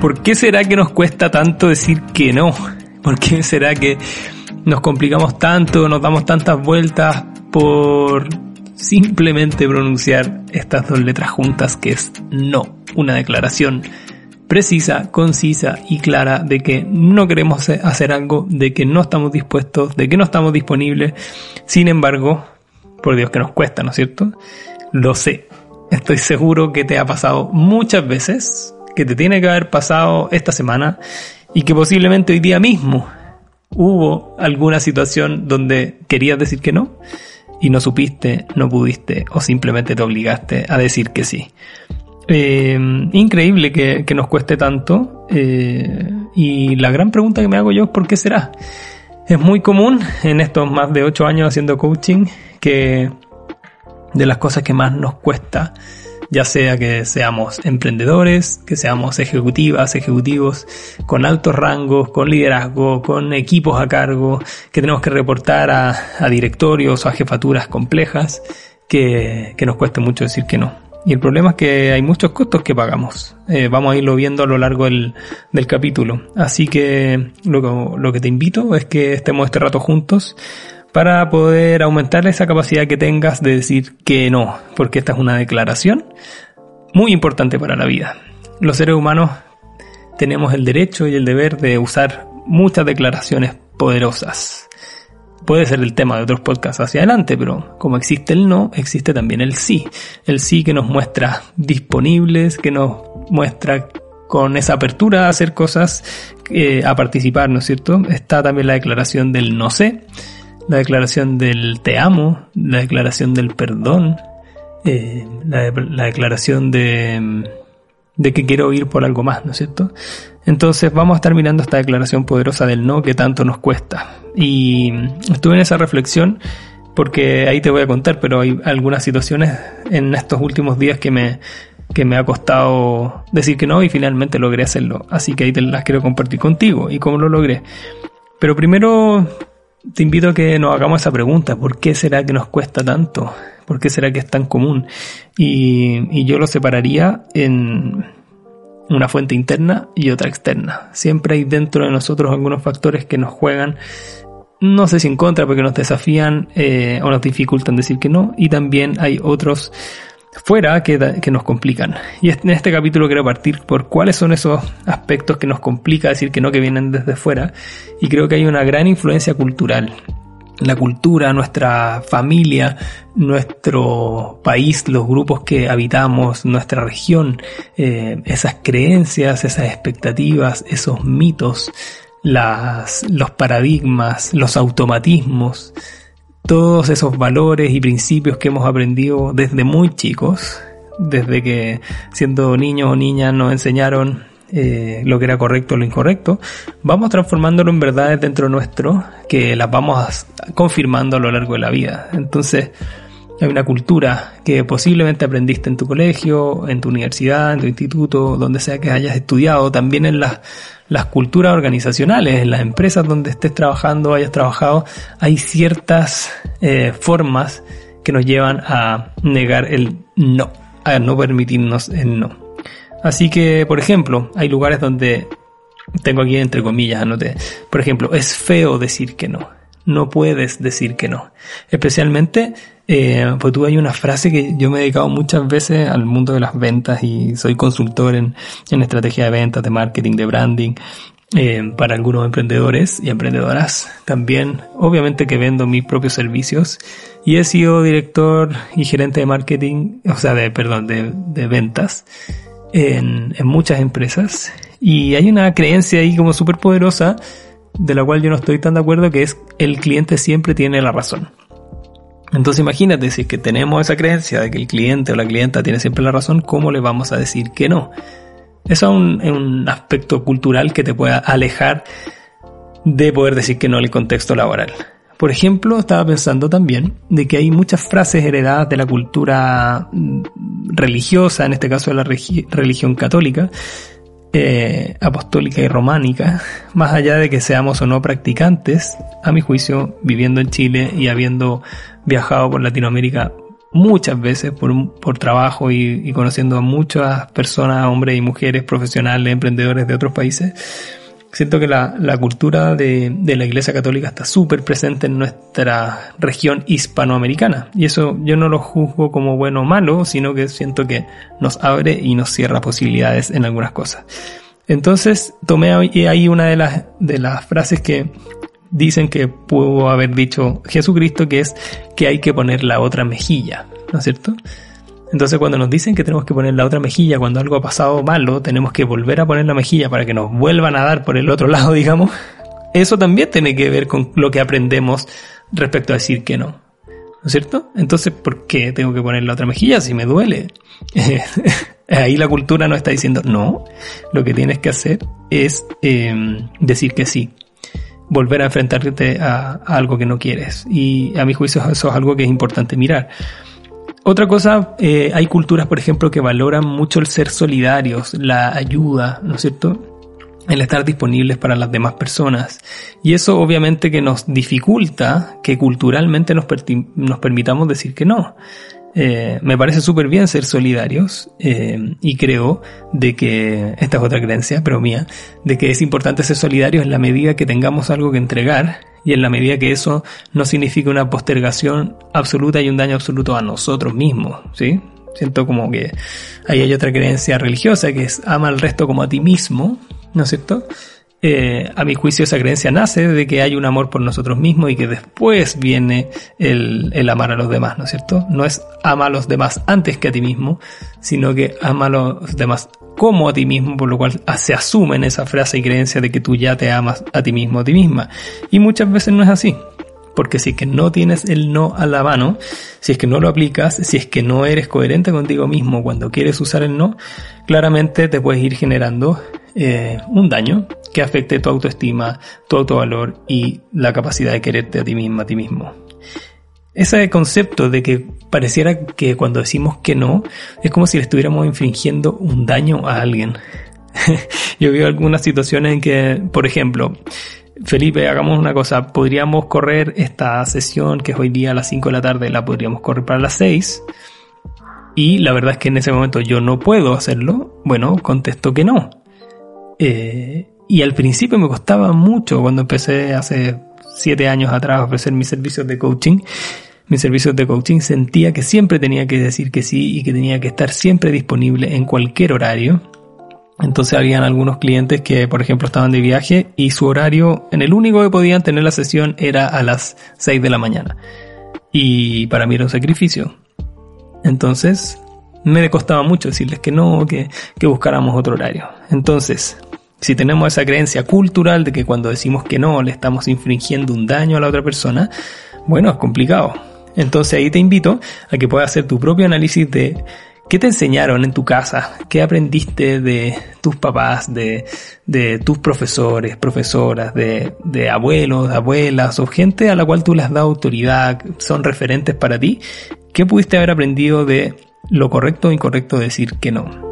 ¿Por qué será que nos cuesta tanto decir que no? ¿Por qué será que nos complicamos tanto, nos damos tantas vueltas por simplemente pronunciar estas dos letras juntas que es no, una declaración precisa, concisa y clara de que no queremos hacer algo, de que no estamos dispuestos, de que no estamos disponibles. Sin embargo, por Dios que nos cuesta, ¿no es cierto? Lo sé. Estoy seguro que te ha pasado muchas veces, que te tiene que haber pasado esta semana y que posiblemente hoy día mismo hubo alguna situación donde querías decir que no y no supiste, no pudiste o simplemente te obligaste a decir que sí. Eh, increíble que, nos cueste tanto eh, y la gran pregunta que me hago yo es ¿por qué será? Es muy común en estos más de 8 años haciendo coaching que de las cosas que más nos cuesta ya sea que seamos emprendedores, que seamos ejecutivas, ejecutivos con altos rangos, con liderazgo, con equipos a cargo, que tenemos que reportar a, directorios o a jefaturas complejas, que, nos cueste mucho decir que no. Y el problema es que hay muchos costos que pagamos. Eh, vamos a irlo viendo a lo largo del, del capítulo. Así que lo, lo que te invito es que estemos este rato juntos para poder aumentar esa capacidad que tengas de decir que no, porque esta es una declaración muy importante para la vida. Los seres humanos tenemos el derecho y el deber de usar muchas declaraciones poderosas. Puede ser el tema de otros podcasts hacia adelante, pero como existe el no, existe también el sí. El sí que nos muestra disponibles, que nos muestra con esa apertura a hacer cosas, eh, a participar, ¿no es cierto? Está también la declaración del no sé, la declaración del te amo, la declaración del perdón, eh, la, declaración de, de que quiero ir por algo más, ¿no es cierto? Entonces vamos a estar mirando esta declaración poderosa del no que tanto nos cuesta. Y estuve en esa reflexión porque ahí te voy a contar, pero hay algunas situaciones en estos últimos días que me, que me ha costado decir que no y finalmente logré hacerlo. Así que ahí te las quiero compartir contigo y cómo lo logré. Pero primero te invito a que nos hagamos esa pregunta, ¿por qué será que nos cuesta tanto? ¿Por qué será que es tan común? Y, yo lo separaría en una fuente interna y otra externa. Siempre hay dentro de nosotros algunos factores que nos juegan, no sé si en contra, porque nos desafían eh, o nos dificultan decir que no, y también hay otros fuera que, nos complican. Y en este capítulo quiero partir por cuáles son esos aspectos que nos complica decir que no, que vienen desde fuera. Y creo que hay una gran influencia cultural. La cultura, nuestra familia, nuestro país, los grupos que habitamos, nuestra región, eh, esas creencias, esas expectativas, esos mitos, las, los paradigmas, los automatismos, todos esos valores y principios que hemos aprendido desde muy chicos, desde que siendo niños o niñas nos enseñaron eh, lo que era correcto o lo incorrecto, vamos transformándolo en verdades dentro nuestro que las vamos confirmando a lo largo de la vida. Entonces, hay una cultura que posiblemente aprendiste en tu colegio, en tu universidad, en tu instituto, donde sea que hayas estudiado, también en las, las culturas organizacionales, en las empresas donde estés trabajando, hayas trabajado, hay ciertas eh, formas que nos llevan a negar el no, a no permitirnos el no. Así que, por ejemplo, hay lugares donde, tengo aquí entre comillas, anoté, por ejemplo, es feo decir que no no puedes decir que no. Especialmente, eh, pues tú hay una frase que yo me he dedicado muchas veces al mundo de las ventas y soy consultor en, en estrategia de ventas, de marketing, de branding, eh, para algunos emprendedores y emprendedoras. También, obviamente que vendo mis propios servicios y he sido director y gerente de marketing, o sea, de, perdón, de, de ventas en, en muchas empresas. Y hay una creencia ahí como súper poderosa de la cual yo no estoy tan de acuerdo, que es el cliente siempre tiene la razón. Entonces imagínate, si es que tenemos esa creencia de que el cliente o la clienta tiene siempre la razón, ¿cómo le vamos a decir que no? Eso es un, aspecto cultural que te pueda alejar de poder decir que no el contexto laboral. Por ejemplo, estaba pensando también de que hay muchas frases heredadas de la cultura mm, religiosa, en este caso de la religión católica, eh, apostólica y románica, más allá de que seamos o no practicantes, a mi juicio, viviendo en Chile y habiendo viajado por Latinoamérica muchas veces por, por trabajo y, conociendo a muchas personas, hombres y mujeres profesionales, emprendedores de otros países, siento que la, la cultura de, de, la Iglesia Católica está súper presente en nuestra región hispanoamericana. Y eso yo no lo juzgo como bueno o malo, sino que siento que nos abre y nos cierra posibilidades en algunas cosas. Entonces tomé ahí una de las, de las frases que dicen que pudo haber dicho Jesucristo, que es que hay que poner la otra mejilla, ¿no es cierto? Entonces cuando nos dicen que tenemos que poner la otra mejilla cuando algo ha pasado malo, tenemos que volver a poner la mejilla para que nos vuelvan a dar por el otro lado, digamos, eso también tiene que ver con lo que aprendemos respecto a decir que no. ¿No es cierto? Entonces, ¿por qué tengo que poner la otra mejilla si me duele? Ahí la cultura nos está diciendo, no, lo que tienes que hacer es eh, decir que sí volver a enfrentarte a, algo que no quieres. Y a mi juicio eso es algo que es importante mirar. Otra cosa, eh, hay culturas, por ejemplo, que valoran mucho el ser solidarios, la ayuda, ¿no es cierto? El estar disponibles para las demás personas. Y eso obviamente que nos dificulta que culturalmente nos, nos permitamos decir que no. Eh, me parece súper bien ser solidarios eh, y creo de que, esta es otra creencia, pero mía, de que es importante ser solidarios en la medida que tengamos algo que entregar y en la medida que eso no signifique una postergación absoluta y un daño absoluto a nosotros mismos, ¿sí? Siento como que ahí hay otra creencia religiosa que es ama al resto como a ti mismo, ¿no es cierto? Eh, a mi juicio esa creencia nace de que hay un amor por nosotros mismos y que después viene el, el, amar a los demás, ¿no es cierto? No es ama a los demás antes que a ti mismo, sino que ama a los demás como a ti mismo, por lo cual se asume en esa frase y creencia de que tú ya te amas a ti mismo, a ti misma. Y muchas veces no es así. Porque si es que no tienes el no a la mano, si es que no lo aplicas, si es que no eres coherente contigo mismo cuando quieres usar el no, claramente te puedes ir generando eh, un daño que afecte tu autoestima, tu autovalor y la capacidad de quererte a ti misma, a ti mismo. Ese concepto de que pareciera que cuando decimos que no, es como si le estuviéramos infringiendo un daño a alguien. Yo veo algunas situaciones en que, por ejemplo, Felipe, hagamos una cosa, podríamos correr esta sesión que es hoy día a las 5 de la tarde, la podríamos correr para las 6. Y la verdad es que en ese momento yo no puedo hacerlo. Bueno, contesto que no. Eh, y al principio me costaba mucho cuando empecé hace siete años atrás a ofrecer mis servicios de coaching. Mis servicios de coaching sentía que siempre tenía que decir que sí y que tenía que estar siempre disponible en cualquier horario. Entonces habían algunos clientes que, por ejemplo, estaban de viaje y su horario en el único que podían tener la sesión era a las 6 de la mañana. Y para mí era un sacrificio. Entonces me costaba mucho decirles que no, que, que buscáramos otro horario. Entonces, si tenemos esa creencia cultural de que cuando decimos que no le estamos infringiendo un daño a la otra persona, bueno, es complicado. Entonces ahí te invito a que puedas hacer tu propio análisis de qué te enseñaron en tu casa, qué aprendiste de tus papás, de, tus profesores, profesoras, de, de abuelos, abuelas o gente a la cual tú le has dado autoridad, son referentes para ti. ¿Qué pudiste haber aprendido de lo correcto o incorrecto de decir que no?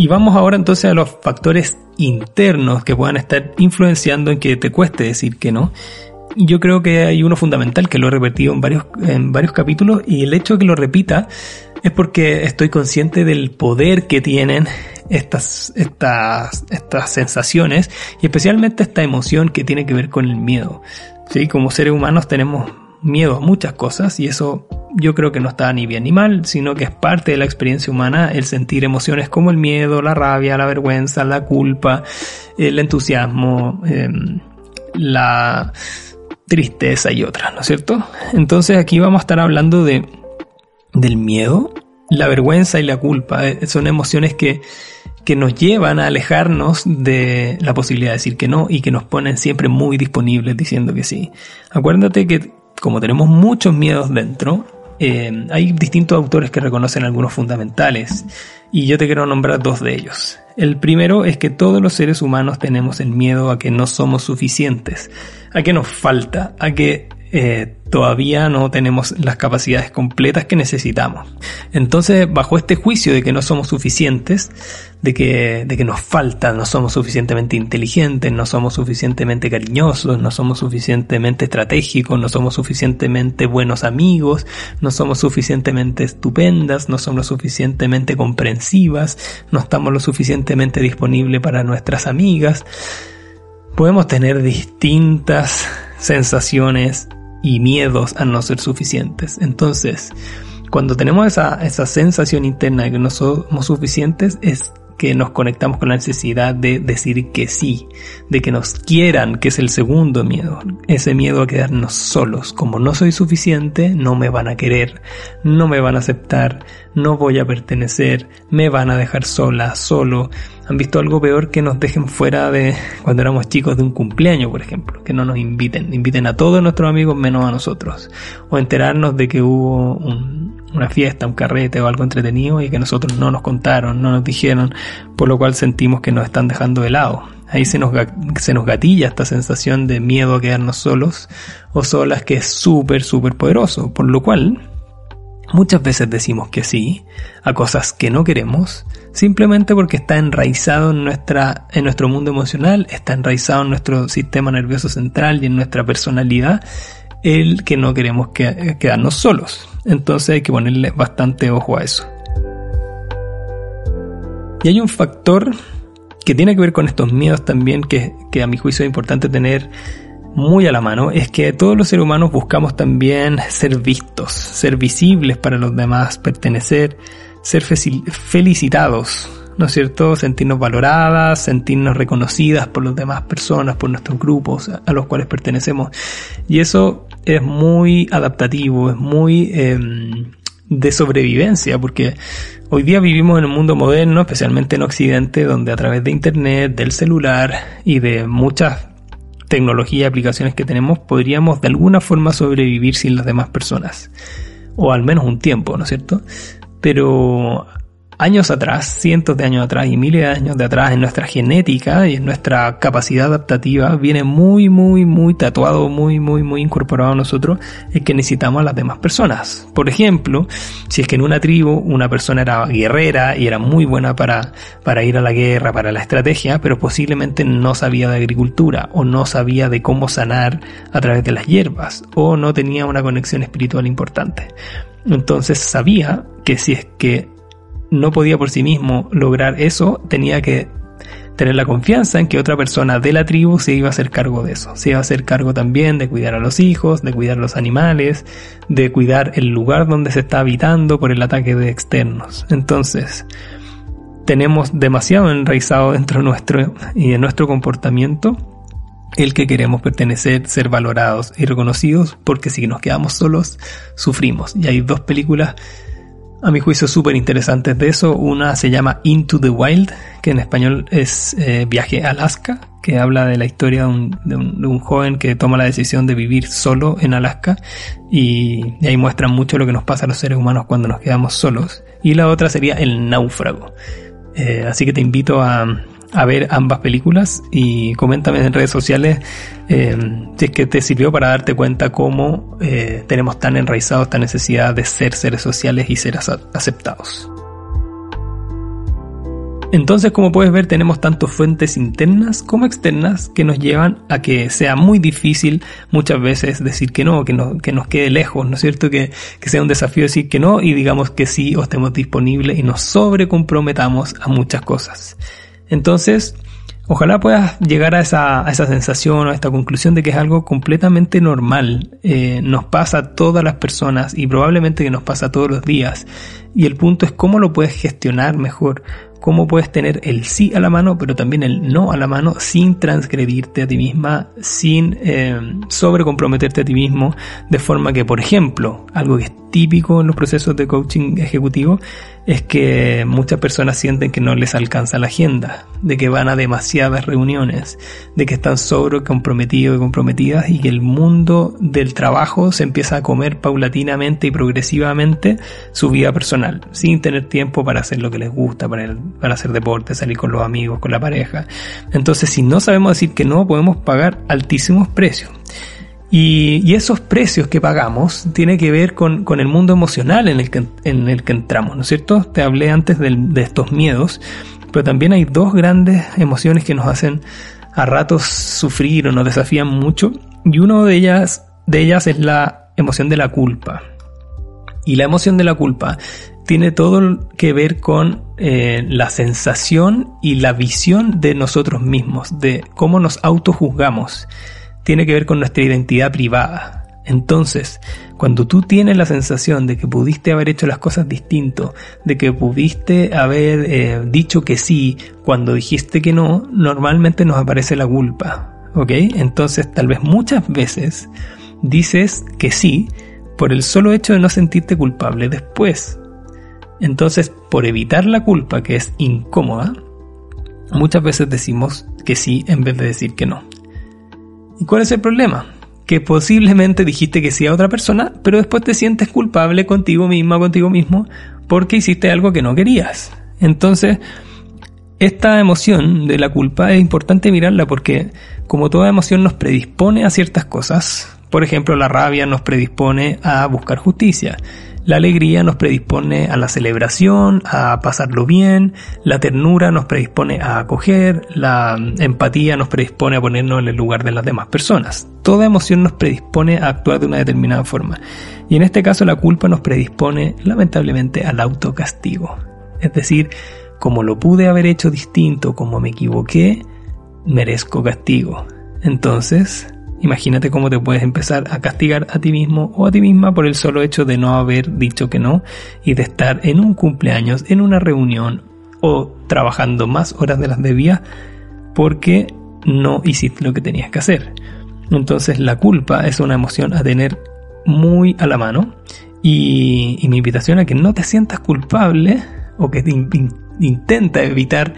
Y vamos ahora entonces a los factores internos que puedan estar influenciando en que te cueste decir que no. Yo creo que hay uno fundamental que lo he repetido en varios, en varios capítulos y el hecho de que lo repita es porque estoy consciente del poder que tienen estas, estas, estas sensaciones y especialmente esta emoción que tiene que ver con el miedo. ¿Sí? Como seres humanos tenemos miedo a muchas cosas y eso yo creo que no está ni bien ni mal, sino que es parte de la experiencia humana el sentir emociones como el miedo, la rabia, la vergüenza, la culpa, el entusiasmo, em, la tristeza y otras, ¿no es cierto? Entonces aquí vamos a estar hablando de del miedo, la vergüenza y la culpa. Eh, son emociones que, que nos llevan a alejarnos de la posibilidad de decir que no y que nos ponen siempre muy disponibles diciendo que sí. Acuérdate que como tenemos muchos miedos dentro, eh, hay distintos autores que reconocen algunos fundamentales y yo te quiero nombrar dos de ellos. El primero es que todos los seres humanos tenemos el miedo a que no somos suficientes, a que nos falta, a que eh, todavía no tenemos las capacidades completas que necesitamos. Entonces, bajo este juicio de que no somos suficientes, de que, de que nos falta, no somos suficientemente inteligentes, no somos suficientemente cariñosos, no somos suficientemente estratégicos, no somos suficientemente buenos amigos, no somos suficientemente estupendas, no somos suficientemente comprensivas, no estamos lo suficientemente disponibles para nuestras amigas, podemos tener distintas sensaciones y miedos a no ser suficientes. Entonces, cuando tenemos esa, esa sensación interna de que no somos suficientes, es que nos conectamos con la necesidad de decir que sí, de que nos quieran, que es el segundo miedo, ese miedo a quedarnos solos. Como no soy suficiente, no me van a querer, no me van a aceptar, no voy a pertenecer, me van a dejar sola, solo. ¿Han visto algo peor que nos dejen fuera de cuando éramos chicos de un cumpleaños, por ejemplo? Que no nos inviten, inviten a todos nuestros amigos menos a nosotros. O enterarnos de que hubo un, una fiesta, un carrete o algo entretenido y que nosotros no nos contaron, no nos dijeron, por lo cual sentimos que nos están dejando de lado. Ahí se nos, se nos gatilla esta sensación de miedo a quedarnos solos o solas que es súper, súper poderoso, por lo cual muchas veces decimos que sí a cosas que no queremos, simplemente porque está enraizado en, nuestra, en nuestro mundo emocional, está enraizado en nuestro sistema nervioso central y en nuestra personalidad el que no queremos quedarnos solos. Entonces hay que ponerle bastante ojo a eso. Y hay un factor que tiene que ver con estos miedos también, que, que a mi juicio es importante tener muy a la mano, es que todos los seres humanos buscamos también ser vistos, ser visibles para los demás, pertenecer, ser felicitados, ¿no es cierto? Sentirnos valoradas, sentirnos reconocidas por las demás personas, por nuestros grupos a los cuales pertenecemos. Y eso es muy adaptativo, es muy em, de sobrevivencia, porque hoy día vivimos en un mundo moderno, especialmente en Occidente, donde a través de Internet, del celular y de muchas tecnologías y aplicaciones que tenemos, podríamos de alguna forma sobrevivir sin las demás personas. O al menos un tiempo, ¿no es cierto? Pero años atrás, cientos de años atrás y miles de años de atrás en nuestra genética y en nuestra capacidad adaptativa viene muy, muy, muy tatuado, muy, muy, muy incorporado a nosotros el que necesitamos a las demás personas. Por ejemplo, si es que en una tribu una persona era guerrera y era muy buena para, para ir a la guerra, para la estrategia, pero posiblemente no sabía de agricultura o no sabía de cómo sanar a través de las hierbas o no tenía una conexión espiritual importante. Entonces sabía que si es que no podía por sí mismo lograr eso, tenía que tener la confianza en que otra persona de la tribu se iba a hacer cargo de eso. Se iba a hacer cargo también de cuidar a los hijos, de cuidar a los animales, de cuidar el lugar donde se está habitando por el ataque de externos. Entonces, tenemos demasiado enraizado dentro nuestro y en nuestro comportamiento el que queremos pertenecer, ser valorados y reconocidos, porque si nos quedamos solos, sufrimos. Y hay dos películas a mi juicio súper interesantes de eso. Una se llama Into the Wild, que en español es eh, Viaje a Alaska, que habla de la historia de un, joven que toma la decisión de vivir solo en Alaska y, ahí muestra mucho lo que nos pasa a los seres humanos cuando nos quedamos solos. Y la otra sería El Náufrago. Eh, así que te invito a, a ver ambas películas y coméntame en redes sociales eh, si es que te sirvió para darte cuenta cómo eh, tenemos tan enraizado esta necesidad de ser seres sociales y ser aceptados. Entonces, como puedes ver, tenemos tanto fuentes internas como externas que nos llevan a que sea muy difícil muchas veces decir que no, que, no, que nos quede lejos, ¿no es cierto? Que, que sea un desafío decir que no y digamos que sí o estemos disponibles y nos sobrecomprometamos a muchas cosas. Entonces, ojalá puedas llegar a esa, sensación o a esta conclusión de que es algo completamente normal. Eh, nos pasa a todas las personas y probablemente que nos pasa todos los días. Y el punto es cómo lo puedes gestionar mejor, cómo puedes tener el sí a la mano, pero también el no a la mano sin transgredirte a ti misma, sin eh, sobrecomprometerte a ti mismo, de forma que, por ejemplo, algo que es típico en los procesos de coaching ejecutivo es que muchas personas sienten que no les alcanza la agenda, de que van a demasiadas reuniones, de que están sobre comprometidos y comprometidas y que el mundo del trabajo se empieza a comer paulatinamente y progresivamente su vida personal, sin tener tiempo para hacer lo que les gusta, para, para hacer deporte, salir con los amigos, con la pareja. Entonces, si no sabemos decir que no, podemos pagar altísimos precios. Y, esos precios que pagamos tiene que ver con, el mundo emocional en el, que, en el que entramos, ¿no es cierto? Te hablé antes de, de estos miedos, pero también hay dos grandes emociones que nos hacen a ratos sufrir o nos desafían mucho, y una de ellas, de ellas es la emoción de la culpa. Y la emoción de la culpa tiene todo que ver con eh, la sensación y la visión de nosotros mismos, de cómo nos autojuzgamos tiene que ver con nuestra identidad privada. Entonces, cuando tú tienes la sensación de que pudiste haber hecho las cosas distinto, de que pudiste haber eh, dicho que sí cuando dijiste que no, normalmente nos aparece la culpa. ¿Ok? Entonces, tal vez muchas veces dices que sí por el solo hecho de no sentirte culpable después. Entonces, por evitar la culpa que es incómoda, muchas veces decimos que sí en vez de decir que no. ¿Y cuál es el problema? Que posiblemente dijiste que sí a otra persona, pero después te sientes culpable contigo misma o contigo mismo porque hiciste algo que no querías. Entonces, esta emoción de la culpa es importante mirarla porque como toda emoción nos predispone a ciertas cosas, por ejemplo la rabia nos predispone a buscar justicia, la alegría nos predispone a la celebración, a pasarlo bien, la ternura nos predispone a acoger, la empatía nos predispone a ponernos en el lugar de las demás personas. Toda emoción nos predispone a actuar de una determinada forma. Y en este caso la culpa nos predispone lamentablemente al autocastigo. Es decir, como lo pude haber hecho distinto, como me equivoqué, merezco castigo. Entonces, Imagínate cómo te puedes empezar a castigar a ti mismo o a ti misma por el solo hecho de no haber dicho que no y de estar en un cumpleaños, en una reunión o trabajando más horas de las debías porque no hiciste lo que tenías que hacer. Entonces la culpa es una emoción a tener muy a la mano y, mi invitación a que no te sientas culpable o que intenta evitar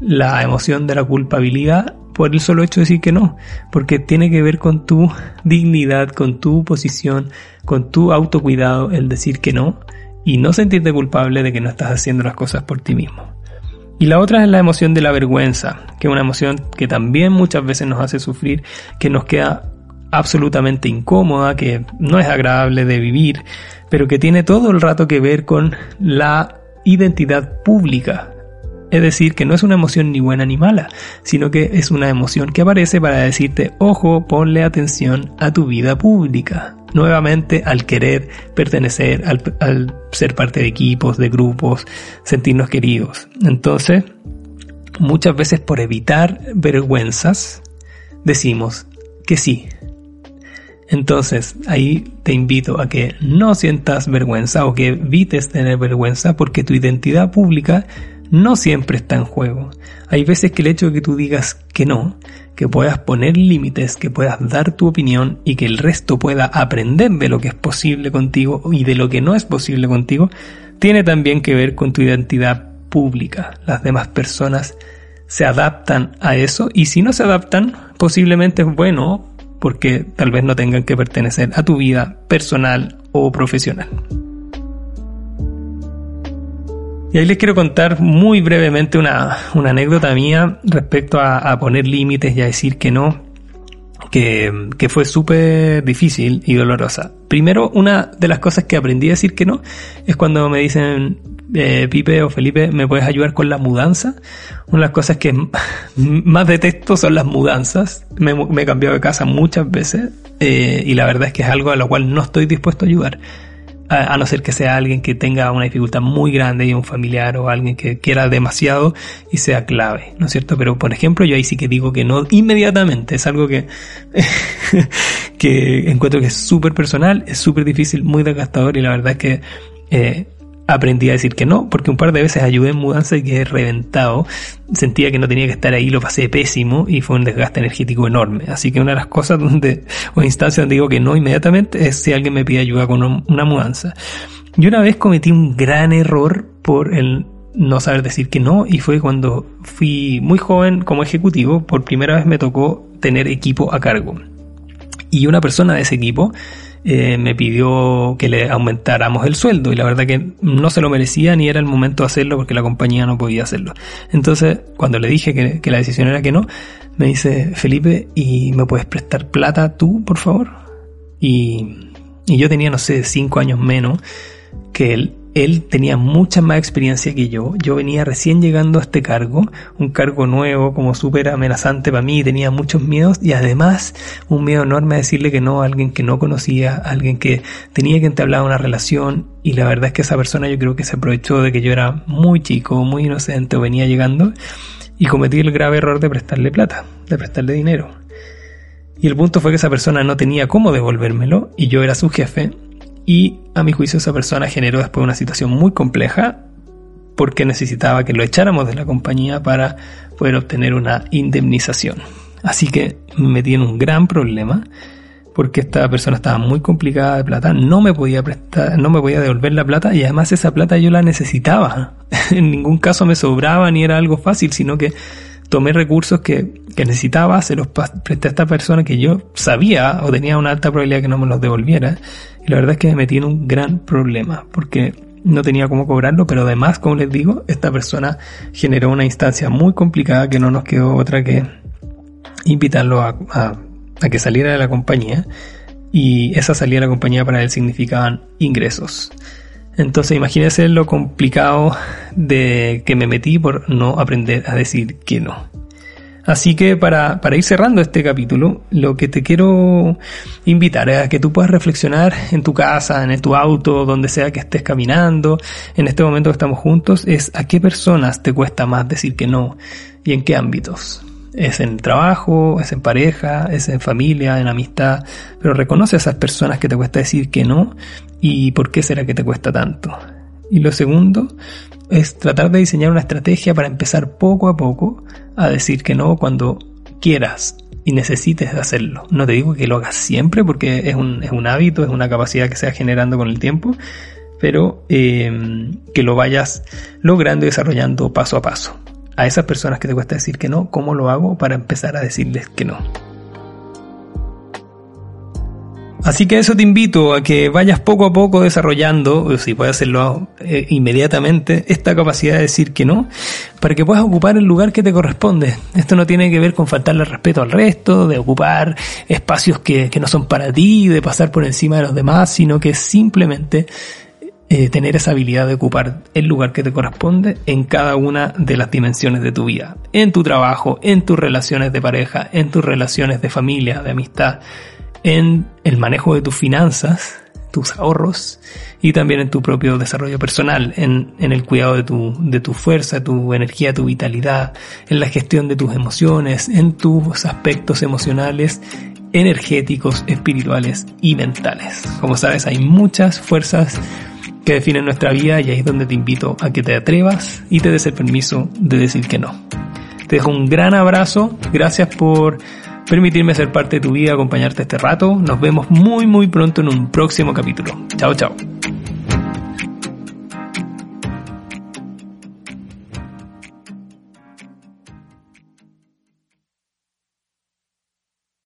la emoción de la culpabilidad por el solo hecho de decir que no, porque tiene que ver con tu dignidad, con tu posición, con tu autocuidado, el decir que no y no sentirte culpable de que no estás haciendo las cosas por ti mismo. Y la otra es la emoción de la vergüenza, que es una emoción que también muchas veces nos hace sufrir, que nos queda absolutamente incómoda, que no es agradable de vivir, pero que tiene todo el rato que ver con la identidad pública es decir, que no es una emoción ni buena ni mala, sino que es una emoción que aparece para decirte, ojo, ponle atención a tu vida pública. Nuevamente al querer pertenecer, al, ser parte de equipos, de grupos, sentirnos queridos. Entonces, muchas veces por evitar vergüenzas, decimos que sí. Entonces, ahí te invito a que no sientas vergüenza o que evites tener vergüenza porque tu identidad pública no siempre está en juego. Hay veces que el hecho de que tú digas que no, que puedas poner límites, que puedas dar tu opinión y que el resto pueda aprender de lo que es posible contigo y de lo que no es posible contigo, tiene también que ver con tu identidad pública. Las demás personas se adaptan a eso y si no se adaptan, posiblemente es bueno porque tal vez no tengan que pertenecer a tu vida personal o profesional. Y ahí les quiero contar muy brevemente una, anécdota mía respecto a, poner límites y a decir que no, que, fue súper difícil y dolorosa. Primero, una de las cosas que aprendí a decir que no es cuando me dicen, eh, Pipe o Felipe, ¿me puedes ayudar con la mudanza? Una de las cosas que más detesto son las mudanzas. Me, he cambiado de casa muchas veces eh, y la verdad es que es algo a lo cual no estoy dispuesto a ayudar a, no ser que sea alguien que tenga una dificultad muy grande y un familiar o alguien que quiera demasiado y sea clave, ¿no es cierto? Pero por ejemplo, yo ahí sí que digo que no inmediatamente, es algo que, que encuentro que es súper personal, es súper difícil, muy desgastador y la verdad es que eh, aprendí a decir que no, porque un par de veces ayudé en mudanza y quedé reventado. Sentía que no tenía que estar ahí, lo pasé pésimo y fue un desgaste energético enorme. Así que una de las cosas donde, o instancias donde digo que no inmediatamente es si alguien me pide ayuda con una mudanza. Y una vez cometí un gran error por el no saber decir que no y fue cuando fui muy joven como ejecutivo, por primera vez me tocó tener equipo a cargo. Y una persona de ese equipo eh, me pidió que le aumentáramos el sueldo y la verdad que no se lo merecía ni era el momento de hacerlo porque la compañía no podía hacerlo. Entonces, cuando le dije que, que la decisión era que no, me dice, Felipe, ¿y me puedes prestar plata tú, por favor? y, y yo tenía, no sé, cinco años menos que él él tenía mucha más experiencia que yo. Yo venía recién llegando a este cargo, un cargo nuevo, como súper amenazante para mí, tenía muchos miedos y además un miedo enorme a decirle que no a alguien que no conocía, a alguien que tenía que entablar una relación y la verdad es que esa persona yo creo que se aprovechó de que yo era muy chico, muy inocente o venía llegando y cometí el grave error de prestarle plata, de prestarle dinero. Y el punto fue que esa persona no tenía cómo devolvérmelo y yo era su jefe y a mi juicio esa persona generó después una situación muy compleja porque necesitaba que lo echáramos de la compañía para poder obtener una indemnización. Así que me metí un gran problema porque esta persona estaba muy complicada de plata, no me podía prestar, no me podía devolver la plata y además esa plata yo la necesitaba. en ningún caso me sobraba ni era algo fácil, sino que tomé recursos que, que necesitaba, se los presté a esta persona que yo sabía o tenía una alta probabilidad que no me los devolviera y la verdad es que me metí en un gran problema porque no tenía cómo cobrarlo, pero además, como les digo, esta persona generó una instancia muy complicada que no nos quedó otra que invitarlo a, a, que saliera de la compañía y esa salida de la compañía para él significaban ingresos. Entonces imagínense lo complicado de que me metí por no aprender a decir que no. Así que para, para ir cerrando este capítulo, lo que te quiero invitar es a que tú puedas reflexionar en tu casa, en tu auto, donde sea que estés caminando, en este momento que estamos juntos, es a qué personas te cuesta más decir que no y en qué ámbitos. Es en trabajo, es en pareja, es en familia, en amistad, pero reconoce a esas personas que te cuesta decir que no y por qué será que te cuesta tanto. Y lo segundo es tratar de diseñar una estrategia para empezar poco a poco a decir que no cuando quieras y necesites hacerlo. No te digo que lo hagas siempre porque es un, es un hábito, es una capacidad que se va generando con el tiempo, pero eh, que lo vayas logrando y desarrollando paso a paso. A esas personas que te cuesta decir que no, ¿cómo lo hago para empezar a decirles que no? Así que eso te invito a que vayas poco a poco desarrollando, o si puedes hacerlo eh, inmediatamente, esta capacidad de decir que no, para que puedas ocupar el lugar que te corresponde. Esto no tiene que ver con faltarle respeto al resto, de ocupar espacios que, que no son para ti, de pasar por encima de los demás, sino que simplemente eh, tener esa habilidad de ocupar el lugar que te corresponde en cada una de las dimensiones de tu vida. En tu trabajo, en tus relaciones de pareja, en tus relaciones de familia, de amistad, en el manejo de tus finanzas, tus ahorros y también en tu propio desarrollo personal, en, en el cuidado de tu, de tu fuerza, tu energía, tu vitalidad, en la gestión de tus emociones, en tus aspectos emocionales, energéticos, espirituales y mentales. Como sabes, hay muchas fuerzas que definen nuestra vida y ahí es donde te invito a que te atrevas y te des el permiso de decir que no. Te dejo un gran abrazo, gracias por permitirme ser parte de tu vida, acompañarte este rato. Nos vemos muy muy pronto en un próximo capítulo. Chao, chao.